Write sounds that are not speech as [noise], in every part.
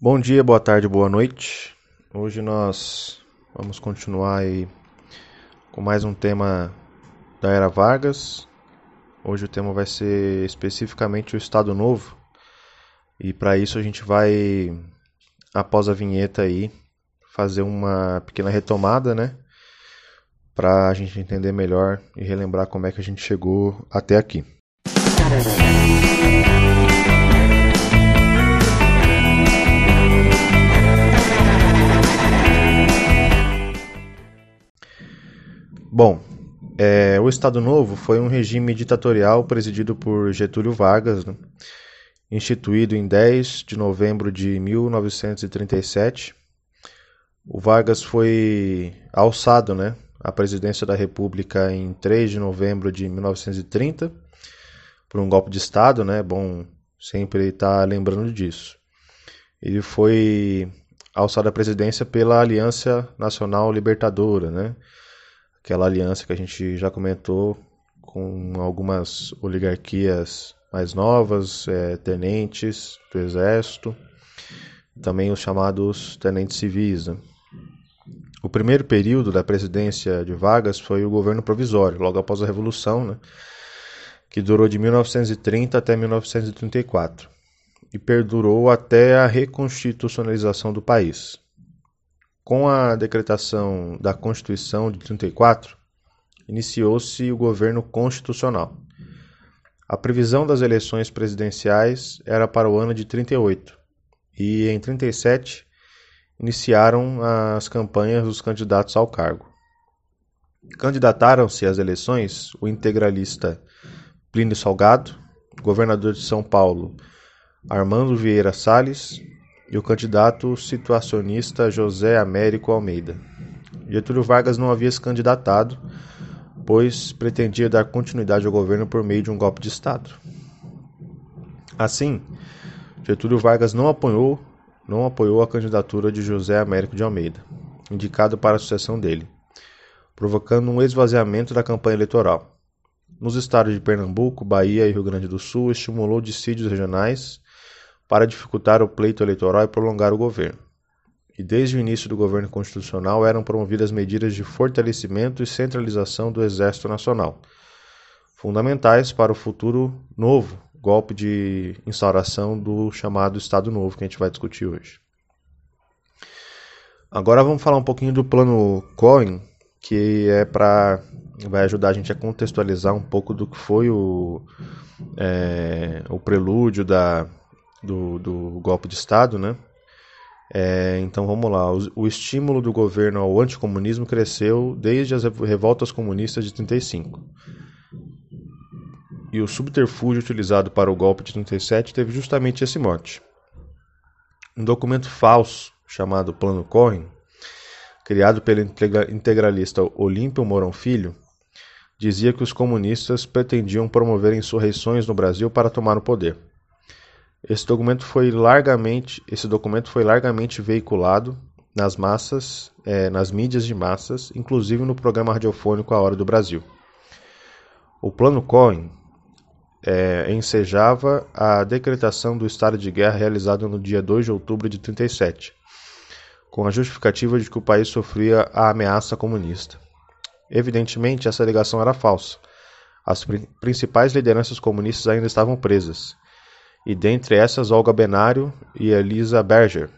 Bom dia, boa tarde, boa noite. Hoje nós vamos continuar aí com mais um tema da Era Vargas. Hoje o tema vai ser especificamente o Estado Novo. E para isso a gente vai, após a vinheta aí, fazer uma pequena retomada, né? Para a gente entender melhor e relembrar como é que a gente chegou até aqui. Bom, é, o Estado Novo foi um regime ditatorial presidido por Getúlio Vargas, né, instituído em 10 de novembro de 1937. O Vargas foi alçado né, à presidência da República em 3 de novembro de 1930 por um golpe de Estado, né? Bom sempre estar lembrando disso. Ele foi alçado à presidência pela Aliança Nacional Libertadora, né? Aquela aliança que a gente já comentou com algumas oligarquias mais novas, é, tenentes do exército, também os chamados tenentes civis. Né? O primeiro período da presidência de Vargas foi o governo provisório, logo após a Revolução, né? que durou de 1930 até 1934 e perdurou até a reconstitucionalização do país. Com a decretação da Constituição de 34, iniciou-se o governo constitucional. A previsão das eleições presidenciais era para o ano de 38 e em 37 iniciaram as campanhas dos candidatos ao cargo. Candidataram-se às eleições o integralista Plínio Salgado, governador de São Paulo Armando Vieira Salles e o candidato situacionista José Américo Almeida. Getúlio Vargas não havia se candidatado, pois pretendia dar continuidade ao governo por meio de um golpe de Estado. Assim, Getúlio Vargas não apoiou, não apoiou a candidatura de José Américo de Almeida, indicado para a sucessão dele, provocando um esvaziamento da campanha eleitoral. Nos estados de Pernambuco, Bahia e Rio Grande do Sul, estimulou dissídios regionais para dificultar o pleito eleitoral e prolongar o governo. E desde o início do governo constitucional eram promovidas medidas de fortalecimento e centralização do Exército Nacional, fundamentais para o futuro novo golpe de instauração do chamado Estado Novo que a gente vai discutir hoje. Agora vamos falar um pouquinho do plano Cohen, que é para vai ajudar a gente a contextualizar um pouco do que foi o, é, o prelúdio da do, do golpe de Estado, né? É, então vamos lá. O, o, estímulo do governo ao anticomunismo cresceu desde as revoltas comunistas de 35. E o subterfúgio utilizado para o golpe de 37 teve justamente esse mote. Um documento falso chamado Plano Cohen, criado pelo integralista Olímpio Mourão Filho, dizia que os comunistas pretendiam promover insurreições no Brasil para tomar o poder. Esse documento foi largamente, esse documento foi largamente veiculado nas massas, é, nas mídias de massas, inclusive no programa radiofônico A Hora do Brasil. O Plano Cohen é, ensejava a decretação do estado de guerra realizado no dia 2 de outubro de 37, com a justificativa de que o país sofria a ameaça comunista. Evidentemente, essa alegação era falsa. As principais lideranças comunistas ainda estavam presas e dentre essas Olga Benário e Elisa Berger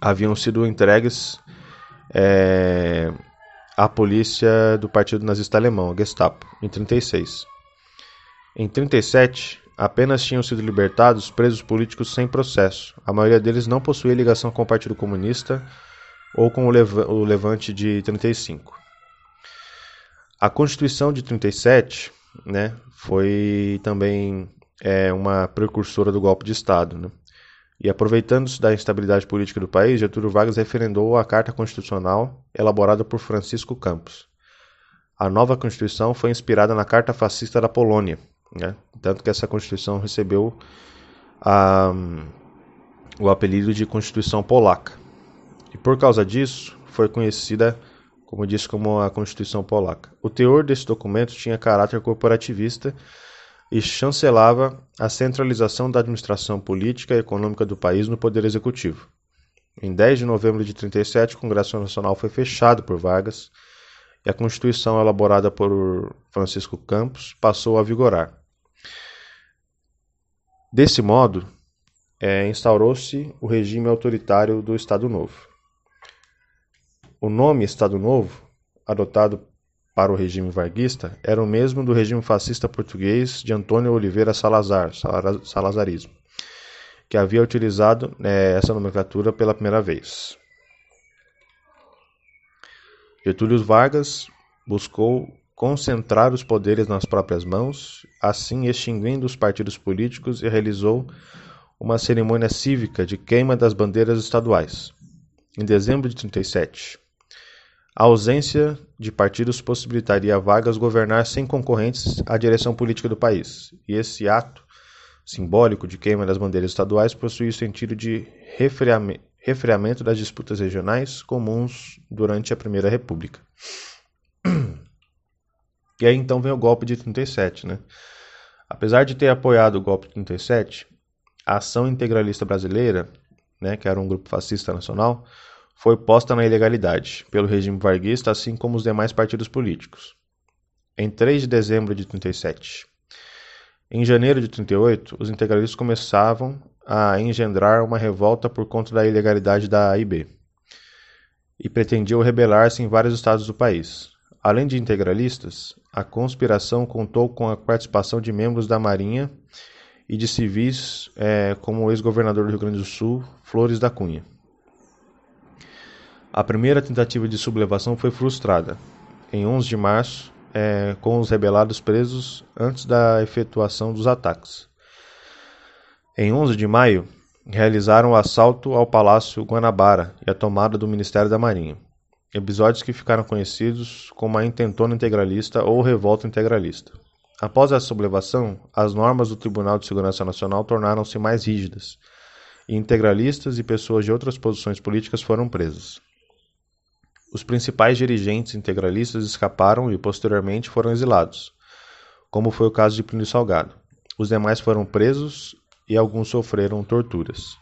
haviam sido entregues é, à polícia do Partido Nazista Alemão, Gestapo, em 36. Em 37, apenas tinham sido libertados presos políticos sem processo. A maioria deles não possuía ligação com o Partido Comunista ou com o, Lev o Levante de 35. A Constituição de 37 né, foi também é uma precursora do golpe de Estado. Né? E aproveitando-se da instabilidade política do país, Getúlio Vargas referendou a Carta Constitucional elaborada por Francisco Campos. A nova Constituição foi inspirada na Carta Fascista da Polônia, né? tanto que essa Constituição recebeu o apelido de Constituição Polaca. E por causa disso, foi conhecida, como disse, como a Constituição Polaca. O teor desse documento tinha caráter corporativista e chancelava a centralização da administração política e econômica do país no poder executivo. Em 10 de novembro de 37, o Congresso Nacional foi fechado por Vargas e a Constituição elaborada por Francisco Campos passou a vigorar. Desse modo, é, instaurou-se o regime autoritário do Estado Novo. O nome Estado Novo, adotado para o regime varguista, era o mesmo do regime fascista português de Antônio Oliveira Salazar, salazarismo, que havia utilizado é, essa nomenclatura pela primeira vez. Getúlio Vargas buscou concentrar os poderes nas próprias mãos, assim extinguindo os partidos políticos e realizou uma cerimônia cívica de queima das bandeiras estaduais, em dezembro de 37. A ausência de partidos possibilitaria a Vargas governar sem concorrentes a direção política do país, e esse ato simbólico de queima das bandeiras estaduais possui o sentido de refriamento das disputas regionais comuns durante a Primeira República. [clears throat] E aí então vem o golpe de 37, né? Apesar de ter apoiado o golpe de 37, a Ação Integralista Brasileira, né, que era um grupo fascista nacional, foi posta na ilegalidade pelo regime varguista, assim como os demais partidos políticos. Em 3 de dezembro de 37. Em janeiro de 38, os integralistas começavam a engendrar uma revolta por conta da ilegalidade da AIB e pretendiam rebelar-se em vários estados do país. Além de integralistas, a conspiração contou com a participação de membros da Marinha e de civis é, como o ex-governador do Rio Grande do Sul, Flores da Cunha. A primeira tentativa de sublevação foi frustrada, em 11 de março, é, com os rebelados presos antes da efetuação dos ataques. Em 11 de maio, realizaram o assalto ao Palácio Guanabara e a tomada do Ministério da Marinha. Episódios que ficaram conhecidos como a intentona integralista ou revolta integralista. Após essa sublevação, as normas do Tribunal de Segurança Nacional tornaram-se mais rígidas, e integralistas e pessoas de outras posições políticas foram presas. Os principais dirigentes integralistas escaparam e posteriormente foram exilados, como foi o caso de Plínio Salgado. Os demais foram presos e alguns sofreram torturas.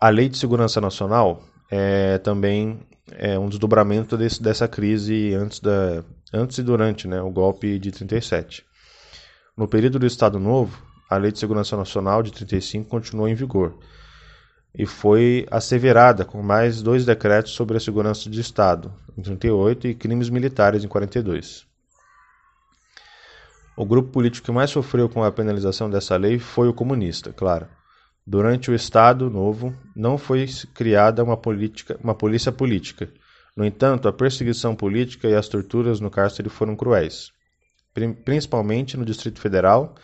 A Lei de Segurança Nacional é também é um desdobramento desse, dessa crise antes, da, antes e durante né, o golpe de 37. No período do Estado Novo, a Lei de Segurança Nacional de 35 continuou em vigor e foi asseverada com mais dois decretos sobre a segurança de Estado, em 38, e crimes militares, em 42. O grupo político que mais sofreu com a penalização dessa lei foi o comunista, claro. Durante o Estado Novo, não foi criada uma, política, uma polícia política. No entanto, a perseguição política e as torturas no cárcere foram cruéis, principalmente no Distrito Federal,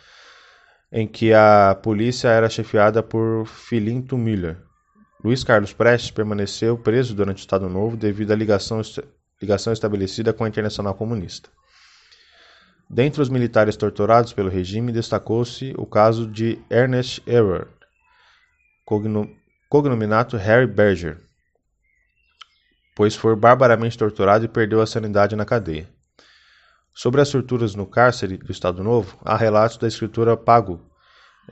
em que a polícia era chefiada por Filinto Miller. Luiz Carlos Prestes permaneceu preso durante o Estado Novo devido à ligação, ligação estabelecida com a Internacional Comunista. Dentre os militares torturados pelo regime, destacou-se o caso de Ernest Ewart, cognominato Harry Berger, pois foi barbaramente torturado e perdeu a sanidade na cadeia. Sobre as torturas no cárcere do Estado Novo, há relatos da escritura Pago,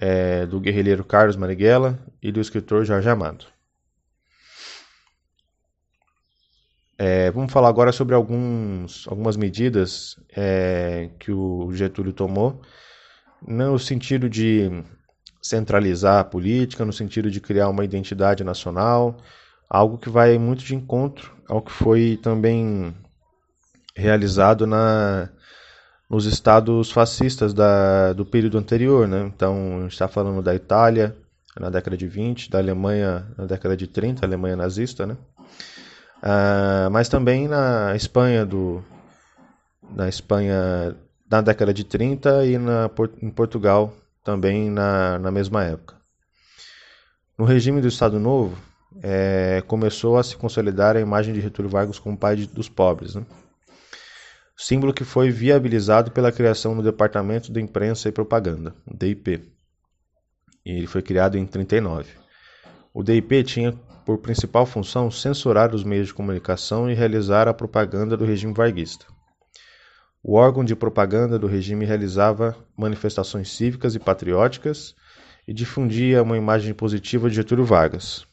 é, do guerrilheiro Carlos Marighella e do escritor Jorge Amado. É, vamos falar agora sobre alguns, algumas medidas é, que o Getúlio tomou no sentido de centralizar a política, no sentido de criar uma identidade nacional, algo que vai muito de encontro ao que foi também realizado na, nos estados fascistas da, do período anterior. Né? Então, a gente está falando da Itália na década de 20, da Alemanha na década de 30, a Alemanha nazista, né? Ah, mas também na Espanha do na Espanha na década de 30 e na, em Portugal também na, na mesma época. No regime do Estado Novo, é, começou a se consolidar a imagem de Getúlio Vargas como pai de, dos pobres. Né? Símbolo que foi viabilizado pela criação do Departamento de Imprensa e Propaganda, DIP. E ele foi criado em 39. O DIP tinha por principal função censurar os meios de comunicação e realizar a propaganda do regime varguista. O órgão de propaganda do regime realizava manifestações cívicas e patrióticas e difundia uma imagem positiva de Getúlio Vargas.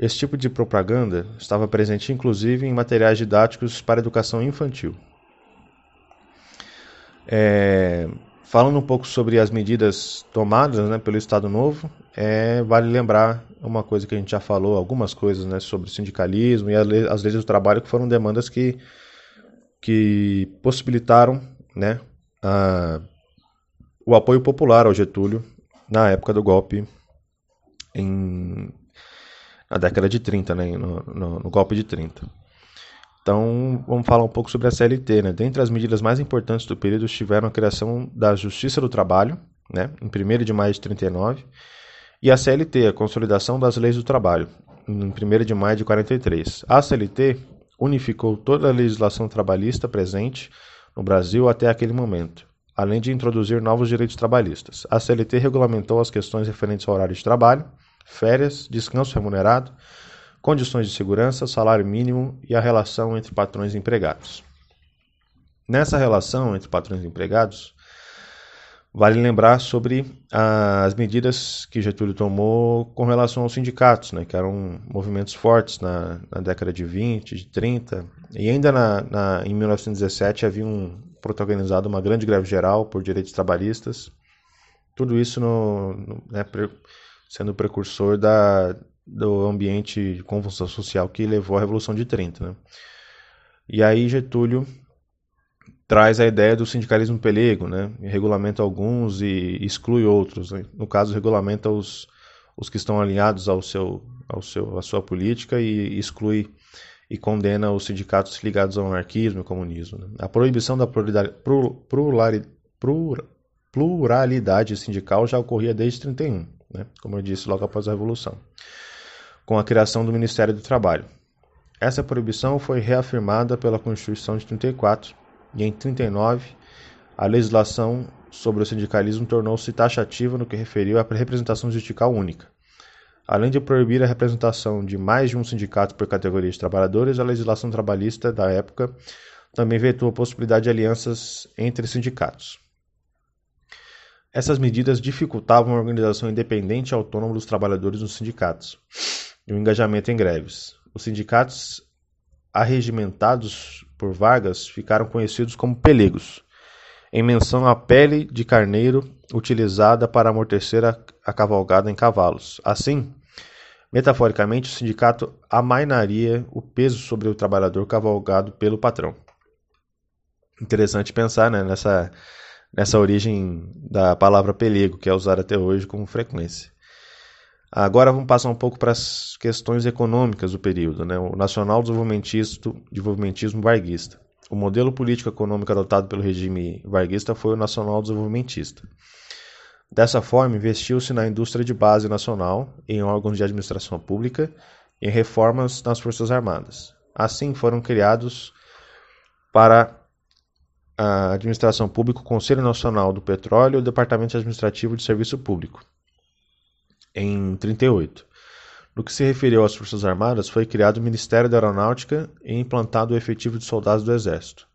Esse tipo de propaganda estava presente inclusive em materiais didáticos para educação infantil. É, falando um pouco sobre as medidas tomadas né, pelo Estado Novo, é, vale lembrar uma coisa que a gente já falou, algumas coisas né, sobre sindicalismo e as leis do trabalho, que foram demandas que, que possibilitaram né, a, o apoio popular ao Getúlio na época do golpe em, na década de 30, né, no, no, no golpe de 30. Então, vamos falar um pouco sobre a CLT. Né? Dentre as medidas mais importantes do período estiveram a criação da Justiça do Trabalho, né, em 1 de maio de 39, e a CLT, a Consolidação das Leis do Trabalho, em 1 de maio de 43. A CLT unificou toda a legislação trabalhista presente no Brasil até aquele momento, além de introduzir novos direitos trabalhistas. A CLT regulamentou as questões referentes ao horário de trabalho, férias, descanso remunerado, condições de segurança, salário mínimo e a relação entre patrões e empregados. Nessa relação entre patrões e empregados, Vale lembrar sobre as medidas que Getúlio tomou com relação aos sindicatos, né, que eram movimentos fortes na, na década de 20, de 30, e ainda na, na, em 1917 haviam protagonizado uma grande greve geral por direitos trabalhistas. Tudo isso no, no, né, sendo precursor da, do ambiente de convulsão social que levou à Revolução de 30. Né? E aí Getúlio traz a ideia do sindicalismo pelego, né? regulamenta alguns e exclui outros. Né? No caso, regulamenta os, os que estão alinhados ao seu, ao seu, à sua política e exclui e condena os sindicatos ligados ao anarquismo e comunismo. Né? A proibição da pluralidade sindical já ocorria desde 31, né? como eu disse, logo após a Revolução, com a criação do Ministério do Trabalho. Essa proibição foi reafirmada pela Constituição de 34 e em 39, a legislação sobre o sindicalismo tornou-se taxativa no que referiu à representação sindical única. Além de proibir a representação de mais de um sindicato por categoria de trabalhadores, a legislação trabalhista da época também vetou a possibilidade de alianças entre sindicatos. Essas medidas dificultavam a organização independente e autônoma dos trabalhadores nos sindicatos e o engajamento em greves. Os sindicatos arregimentados por Vargas ficaram conhecidos como pelegos, em menção à pele de carneiro utilizada para amortecer a, a cavalgada em cavalos. Assim, metaforicamente, o sindicato amainaria o peso sobre o trabalhador cavalgado pelo patrão. Interessante pensar né, nessa, nessa origem da palavra pelego, que é usada até hoje com frequência. Agora vamos passar um pouco para as questões econômicas do período, né? o nacional desenvolvimentismo varguista. O modelo político-econômico adotado pelo regime varguista foi o nacional desenvolvimentista. Dessa forma, investiu-se na indústria de base nacional, em órgãos de administração pública em reformas nas Forças Armadas. Assim, foram criados para a administração pública o Conselho Nacional do Petróleo e o Departamento Administrativo de Serviço Público, em 38. No que se referiu às Forças Armadas, foi criado o Ministério da Aeronáutica e implantado o efetivo de soldados do Exército.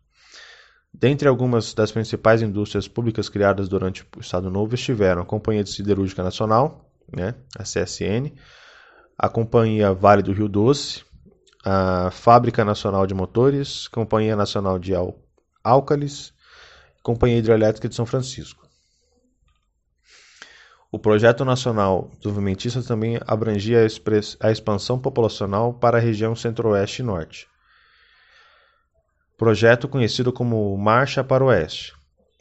Dentre algumas das principais indústrias públicas criadas durante o Estado Novo estiveram a Companhia de Siderúrgica Nacional, né, a CSN, a Companhia Vale do Rio Doce, a Fábrica Nacional de Motores, Companhia Nacional de Álcalis, Companhia Hidrelétrica de São Francisco. O Projeto Nacional Desenvolvimentista também abrangia a, expansão populacional para a região Centro-Oeste e Norte. Projeto conhecido como Marcha para o Oeste.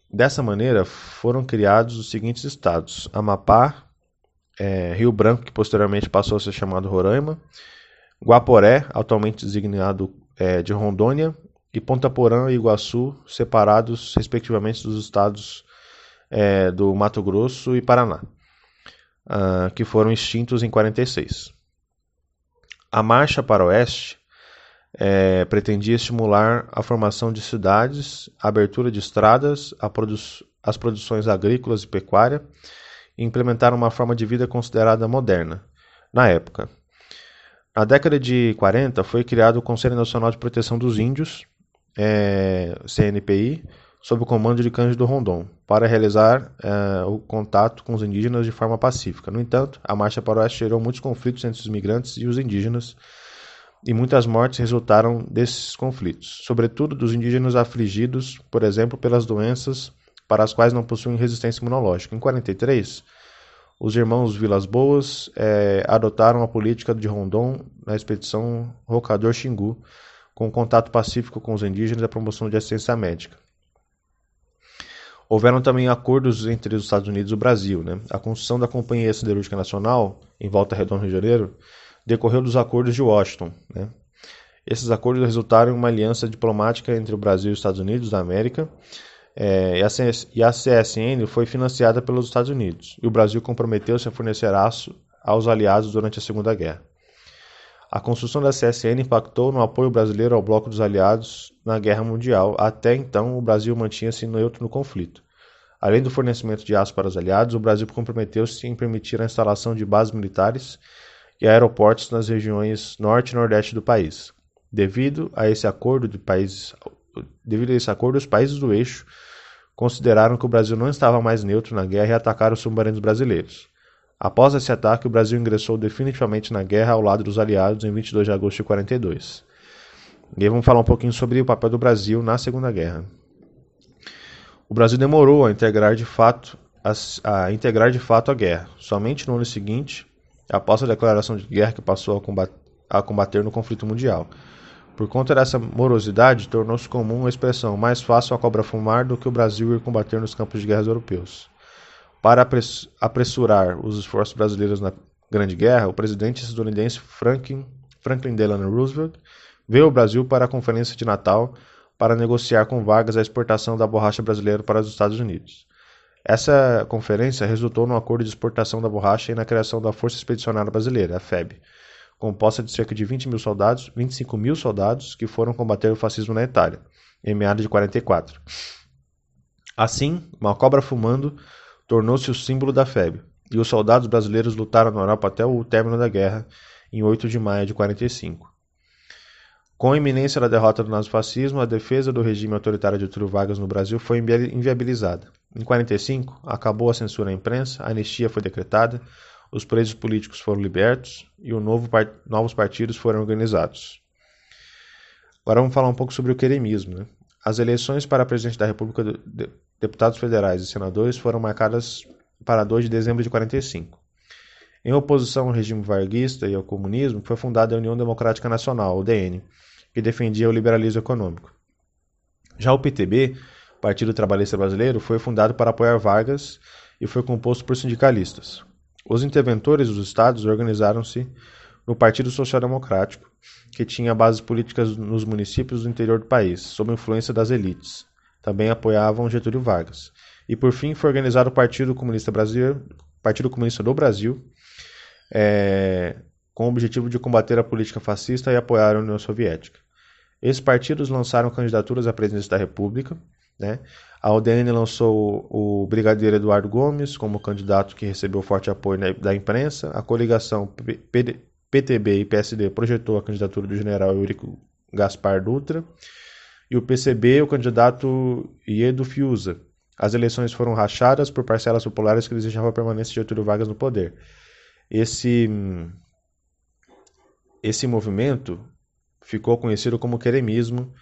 Dessa maneira, foram criados os seguintes estados: Amapá, é, Rio Branco, que posteriormente passou a ser chamado Roraima, Guaporé, atualmente designado é, de Rondônia, e Ponta Porã e Iguaçu, separados respectivamente dos estados é, do Mato Grosso e Paraná uh, que foram extintos em 46. A Marcha para o Oeste é, pretendia estimular a formação de cidades, a abertura de estradas, produ as produções agrícolas e pecuária e implementar uma forma de vida considerada moderna, na época. Na década de 40 foi criado o Conselho Nacional de Proteção dos Índios, é, CNPI, sob o comando de Cândido Rondon, para realizar é, o contato com os indígenas de forma pacífica. No entanto, a Marcha para o Oeste gerou muitos conflitos entre os imigrantes e os indígenas, e muitas mortes resultaram desses conflitos, sobretudo dos indígenas afligidos, por exemplo, pelas doenças para as quais não possuem resistência imunológica. Em 43, os irmãos Vilas Boas é, adotaram a política de Rondon na expedição Rocador Xingu, com contato pacífico com os indígenas e a promoção de assistência médica. Houveram também acordos entre os Estados Unidos e o Brasil. Né? A construção da Companhia Siderúrgica Nacional, em Volta Redonda, Rio de Janeiro, decorreu dos acordos de Washington. Né? Esses acordos resultaram em uma aliança diplomática entre o Brasil e os Estados Unidos da América, é, e a CSN foi financiada pelos Estados Unidos, e o Brasil comprometeu-se a fornecer aço aos aliados durante a Segunda Guerra. A construção da CSN impactou no apoio brasileiro ao Bloco dos Aliados na Guerra Mundial. Até então, o Brasil mantinha-se neutro no conflito. Além do fornecimento de aço para os aliados, o Brasil comprometeu-se em permitir a instalação de bases militares e aeroportos nas regiões norte e nordeste do país. Devido a esse acordo de países, devido a esse acordo, os países do eixo consideraram que o Brasil não estava mais neutro na guerra e atacaram os submarinos brasileiros. Após esse ataque, o Brasil ingressou definitivamente na guerra ao lado dos aliados em 22 de agosto de 42. E aí vamos falar um pouquinho sobre o papel do Brasil na Segunda Guerra. O Brasil demorou a integrar de fato a, a integrar de fato a guerra. Somente no ano seguinte, após a declaração de guerra que passou a combater, a combater no conflito mundial. Por conta dessa morosidade, tornou-se comum a expressão mais fácil a cobra fumar do que o Brasil ir combater nos campos de guerras europeus. Para apressurar os esforços brasileiros na Grande Guerra, o presidente estadunidense Franklin, Franklin Delano Roosevelt veio ao Brasil para a Conferência de Natal para negociar com Vargas a exportação da borracha brasileira para os Estados Unidos. Essa conferência resultou no acordo de exportação da borracha e na criação da Força Expedicionária Brasileira, a FEB, composta de cerca de 20 mil soldados, 25 mil soldados que foram combater o fascismo na Itália, em meados de 44. Assim, uma cobra fumando tornou-se o símbolo da FEB, e os soldados brasileiros lutaram na Europa até o término da guerra, em 8 de maio de 45. Com a iminência da derrota do nazifascismo, a defesa do regime autoritário de Túlio Vargas no Brasil foi inviabilizada. Em 45, acabou a censura à imprensa, a anistia foi decretada, os presos políticos foram libertos e novo part... novos partidos foram organizados. Agora vamos falar um pouco sobre o queremismo. Né? As eleições para presidente da República, deputados federais e senadores foram marcadas para 2 de dezembro de 45. Em oposição ao regime varguista e ao comunismo, foi fundada a União Democrática Nacional, UDN, que defendia o liberalismo econômico. Já o PTB, Partido Trabalhista Brasileiro, foi fundado para apoiar Vargas e foi composto por sindicalistas. Os interventores dos estados organizaram-se no Partido Social Democrático, que tinha bases políticas nos municípios do interior do país, sob influência das elites. Também apoiavam Getúlio Vargas. E por fim foi organizado o Partido Comunista Brasileiro, Partido Comunista do Brasil, é, com o objetivo de combater a política fascista e apoiar a União Soviética. Esses partidos lançaram candidaturas à presidência da República. Né? A UDN lançou o brigadeiro Eduardo Gomes como candidato que recebeu forte apoio da imprensa. A coligação PTB e PSD projetou a candidatura do general Eurico Gaspar Dutra e o PCB o candidato Iedo Fiuza. As eleições foram rachadas por parcelas populares que desejavam a permanência de Getúlio Vargas no poder. Esse, esse movimento ficou conhecido como queremismo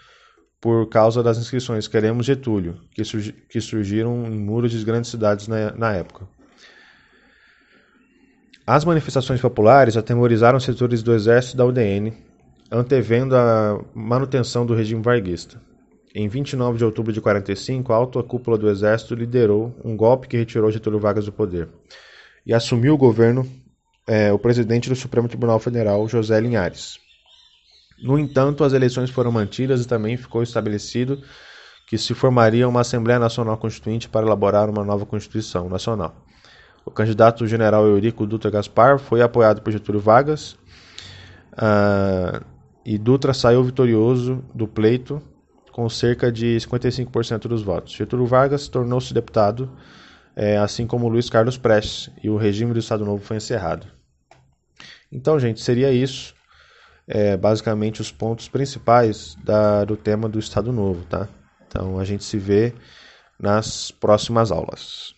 por causa das inscrições Queremos Getúlio, que, que surgiram em muros de grandes cidades na, na época. As manifestações populares atemorizaram setores do exército e da UDN, antevendo a manutenção do regime varguista. Em 29 de outubro de 45, a alta cúpula do exército liderou um golpe que retirou Getúlio Vargas do poder e assumiu o governo é, o presidente do Supremo Tribunal Federal, José Linhares. No entanto, as eleições foram mantidas e também ficou estabelecido que se formaria uma Assembleia Nacional Constituinte para elaborar uma nova Constituição Nacional. O candidato general Eurico Dutra Gaspar foi apoiado por Getúlio Vargas uh, e Dutra saiu vitorioso do pleito com cerca de 55% dos votos. Getúlio Vargas tornou-se deputado, é, assim como Luiz Carlos Prestes, e o regime do Estado Novo foi encerrado. Então, gente, seria isso. é, basicamente os pontos principais da, do tema do Estado Novo, tá? Então a gente se vê nas próximas aulas.